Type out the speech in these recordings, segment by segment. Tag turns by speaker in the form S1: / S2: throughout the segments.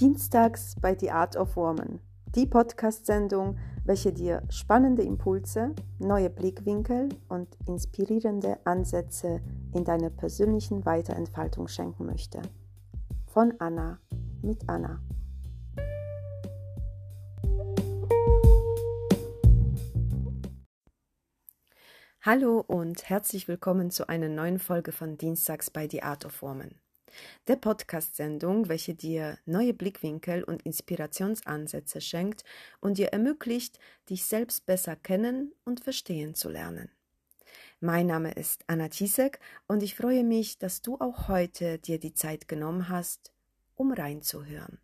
S1: Dienstags bei The Art of Woman, die Podcast-Sendung, welche dir spannende Impulse, neue Blickwinkel und inspirierende Ansätze in deiner persönlichen Weiterentfaltung schenken möchte. Von Anna mit Anna. Hallo und herzlich willkommen zu einer neuen Folge von Dienstags bei The Art of Woman der Podcast-Sendung, welche dir neue Blickwinkel und Inspirationsansätze schenkt und dir ermöglicht, dich selbst besser kennen und verstehen zu lernen. Mein Name ist Anna Tisek und ich freue mich, dass du auch heute dir die Zeit genommen hast, um reinzuhören.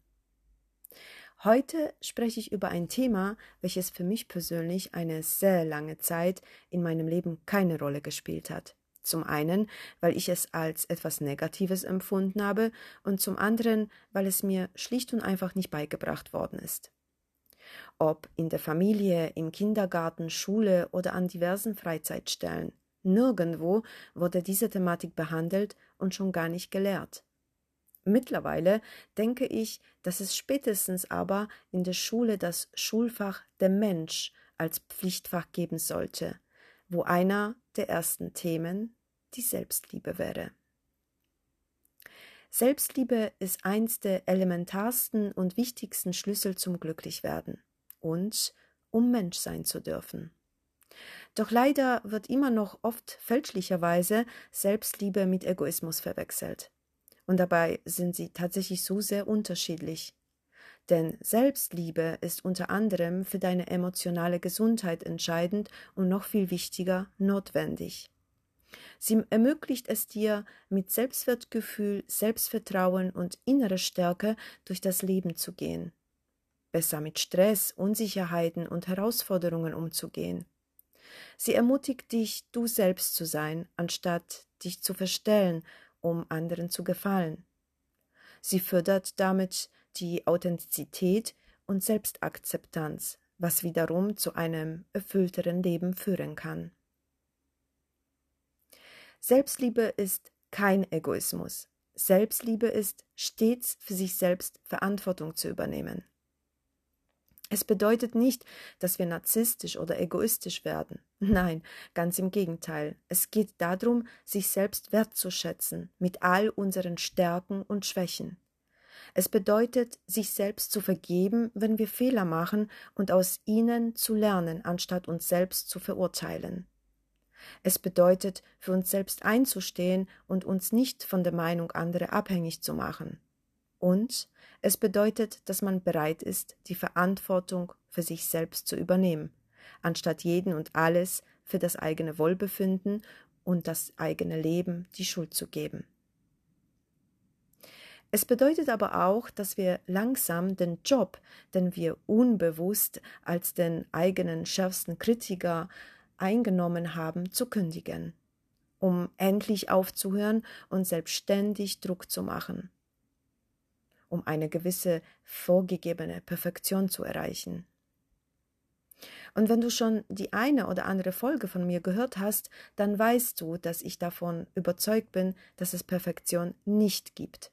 S1: Heute spreche ich über ein Thema, welches für mich persönlich eine sehr lange Zeit in meinem Leben keine Rolle gespielt hat. Zum einen, weil ich es als etwas Negatives empfunden habe und zum anderen, weil es mir schlicht und einfach nicht beigebracht worden ist. Ob in der Familie, im Kindergarten, Schule oder an diversen Freizeitstellen. Nirgendwo wurde diese Thematik behandelt und schon gar nicht gelehrt. Mittlerweile denke ich, dass es spätestens aber in der Schule das Schulfach der Mensch als Pflichtfach geben sollte, wo einer der ersten Themen die Selbstliebe wäre. Selbstliebe ist eins der elementarsten und wichtigsten Schlüssel zum Glücklichwerden und um Mensch sein zu dürfen. Doch leider wird immer noch oft fälschlicherweise Selbstliebe mit Egoismus verwechselt. Und dabei sind sie tatsächlich so sehr unterschiedlich. Denn Selbstliebe ist unter anderem für deine emotionale Gesundheit entscheidend und noch viel wichtiger notwendig. Sie ermöglicht es dir, mit Selbstwertgefühl, Selbstvertrauen und innerer Stärke durch das Leben zu gehen. Besser mit Stress, Unsicherheiten und Herausforderungen umzugehen. Sie ermutigt dich, du selbst zu sein, anstatt dich zu verstellen, um anderen zu gefallen. Sie fördert damit die Authentizität und Selbstakzeptanz, was wiederum zu einem erfüllteren Leben führen kann. Selbstliebe ist kein Egoismus. Selbstliebe ist, stets für sich selbst Verantwortung zu übernehmen. Es bedeutet nicht, dass wir narzisstisch oder egoistisch werden. Nein, ganz im Gegenteil. Es geht darum, sich selbst wertzuschätzen, mit all unseren Stärken und Schwächen. Es bedeutet, sich selbst zu vergeben, wenn wir Fehler machen und aus ihnen zu lernen, anstatt uns selbst zu verurteilen. Es bedeutet, für uns selbst einzustehen und uns nicht von der Meinung anderer abhängig zu machen. Und es bedeutet, dass man bereit ist, die Verantwortung für sich selbst zu übernehmen, anstatt jeden und alles für das eigene Wohlbefinden und das eigene Leben die Schuld zu geben. Es bedeutet aber auch, dass wir langsam den Job, den wir unbewusst als den eigenen schärfsten Kritiker eingenommen haben, zu kündigen, um endlich aufzuhören und selbstständig Druck zu machen, um eine gewisse vorgegebene Perfektion zu erreichen. Und wenn du schon die eine oder andere Folge von mir gehört hast, dann weißt du, dass ich davon überzeugt bin, dass es Perfektion nicht gibt.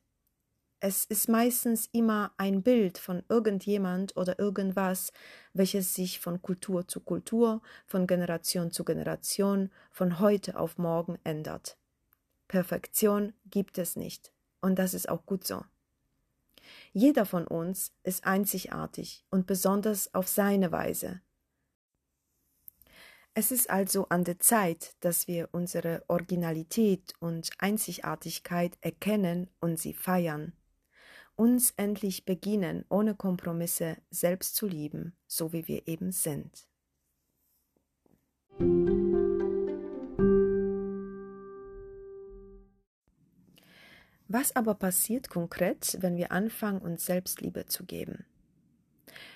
S1: Es ist meistens immer ein Bild von irgendjemand oder irgendwas, welches sich von Kultur zu Kultur, von Generation zu Generation, von heute auf morgen ändert. Perfektion gibt es nicht. Und das ist auch gut so. Jeder von uns ist einzigartig und besonders auf seine Weise. Es ist also an der Zeit, dass wir unsere Originalität und Einzigartigkeit erkennen und sie feiern uns endlich beginnen, ohne Kompromisse selbst zu lieben, so wie wir eben sind. Was aber passiert konkret, wenn wir anfangen, uns Selbstliebe zu geben?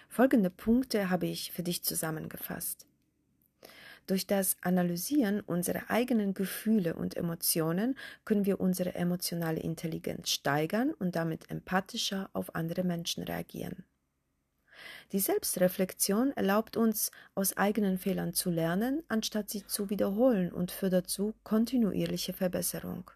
S1: Folgende Punkte habe ich für dich zusammengefasst. Durch das Analysieren unserer eigenen Gefühle und Emotionen können wir unsere emotionale Intelligenz steigern und damit empathischer auf andere Menschen reagieren. Die Selbstreflexion erlaubt uns, aus eigenen Fehlern zu lernen, anstatt sie zu wiederholen und fördert so kontinuierliche Verbesserung.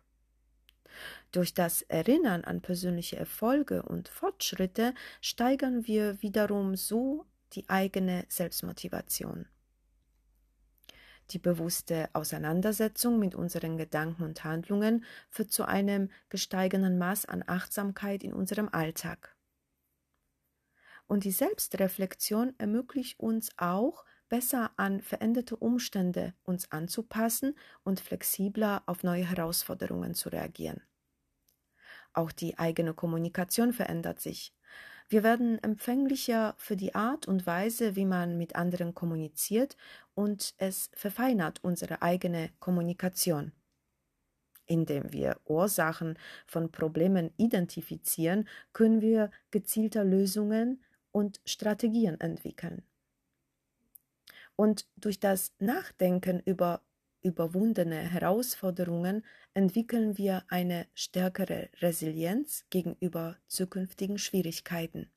S1: Durch das Erinnern an persönliche Erfolge und Fortschritte steigern wir wiederum so die eigene Selbstmotivation. Die bewusste Auseinandersetzung mit unseren Gedanken und Handlungen führt zu einem gesteigenden Maß an Achtsamkeit in unserem Alltag. Und die Selbstreflexion ermöglicht uns auch, besser an veränderte Umstände uns anzupassen und flexibler auf neue Herausforderungen zu reagieren. Auch die eigene Kommunikation verändert sich. Wir werden empfänglicher für die Art und Weise, wie man mit anderen kommuniziert und es verfeinert unsere eigene Kommunikation. Indem wir Ursachen von Problemen identifizieren, können wir gezielter Lösungen und Strategien entwickeln. Und durch das Nachdenken über überwundene Herausforderungen entwickeln wir eine stärkere Resilienz gegenüber zukünftigen Schwierigkeiten.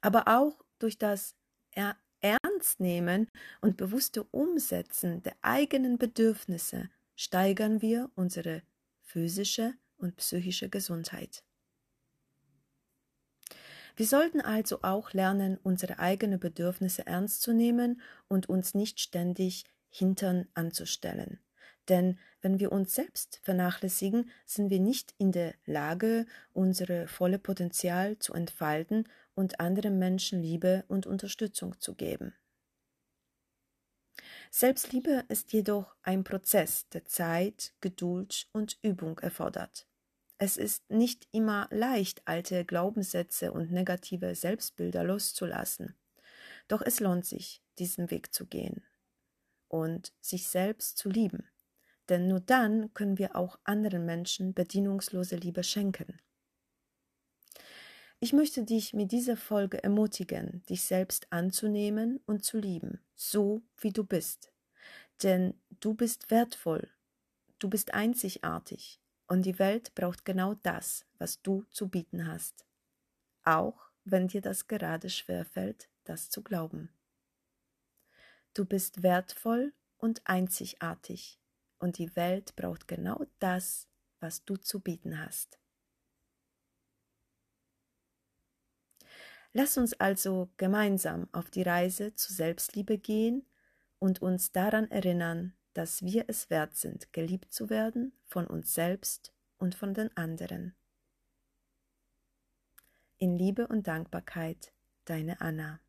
S1: Aber auch durch das er Ernstnehmen und bewusste Umsetzen der eigenen Bedürfnisse steigern wir unsere physische und psychische Gesundheit. Wir sollten also auch lernen, unsere eigenen Bedürfnisse ernst zu nehmen und uns nicht ständig hintern anzustellen. Denn wenn wir uns selbst vernachlässigen, sind wir nicht in der Lage, unsere volle Potenzial zu entfalten und anderen Menschen Liebe und Unterstützung zu geben. Selbstliebe ist jedoch ein Prozess, der Zeit, Geduld und Übung erfordert. Es ist nicht immer leicht, alte Glaubenssätze und negative Selbstbilder loszulassen. Doch es lohnt sich, diesen Weg zu gehen und sich selbst zu lieben. Denn nur dann können wir auch anderen Menschen bedingungslose Liebe schenken. Ich möchte dich mit dieser Folge ermutigen, dich selbst anzunehmen und zu lieben, so wie du bist. Denn du bist wertvoll, du bist einzigartig und die Welt braucht genau das, was du zu bieten hast. Auch wenn dir das gerade schwerfällt, das zu glauben. Du bist wertvoll und einzigartig und die Welt braucht genau das, was du zu bieten hast. Lass uns also gemeinsam auf die Reise zur Selbstliebe gehen und uns daran erinnern, dass wir es wert sind, geliebt zu werden von uns selbst und von den anderen. In Liebe und Dankbarkeit, deine Anna.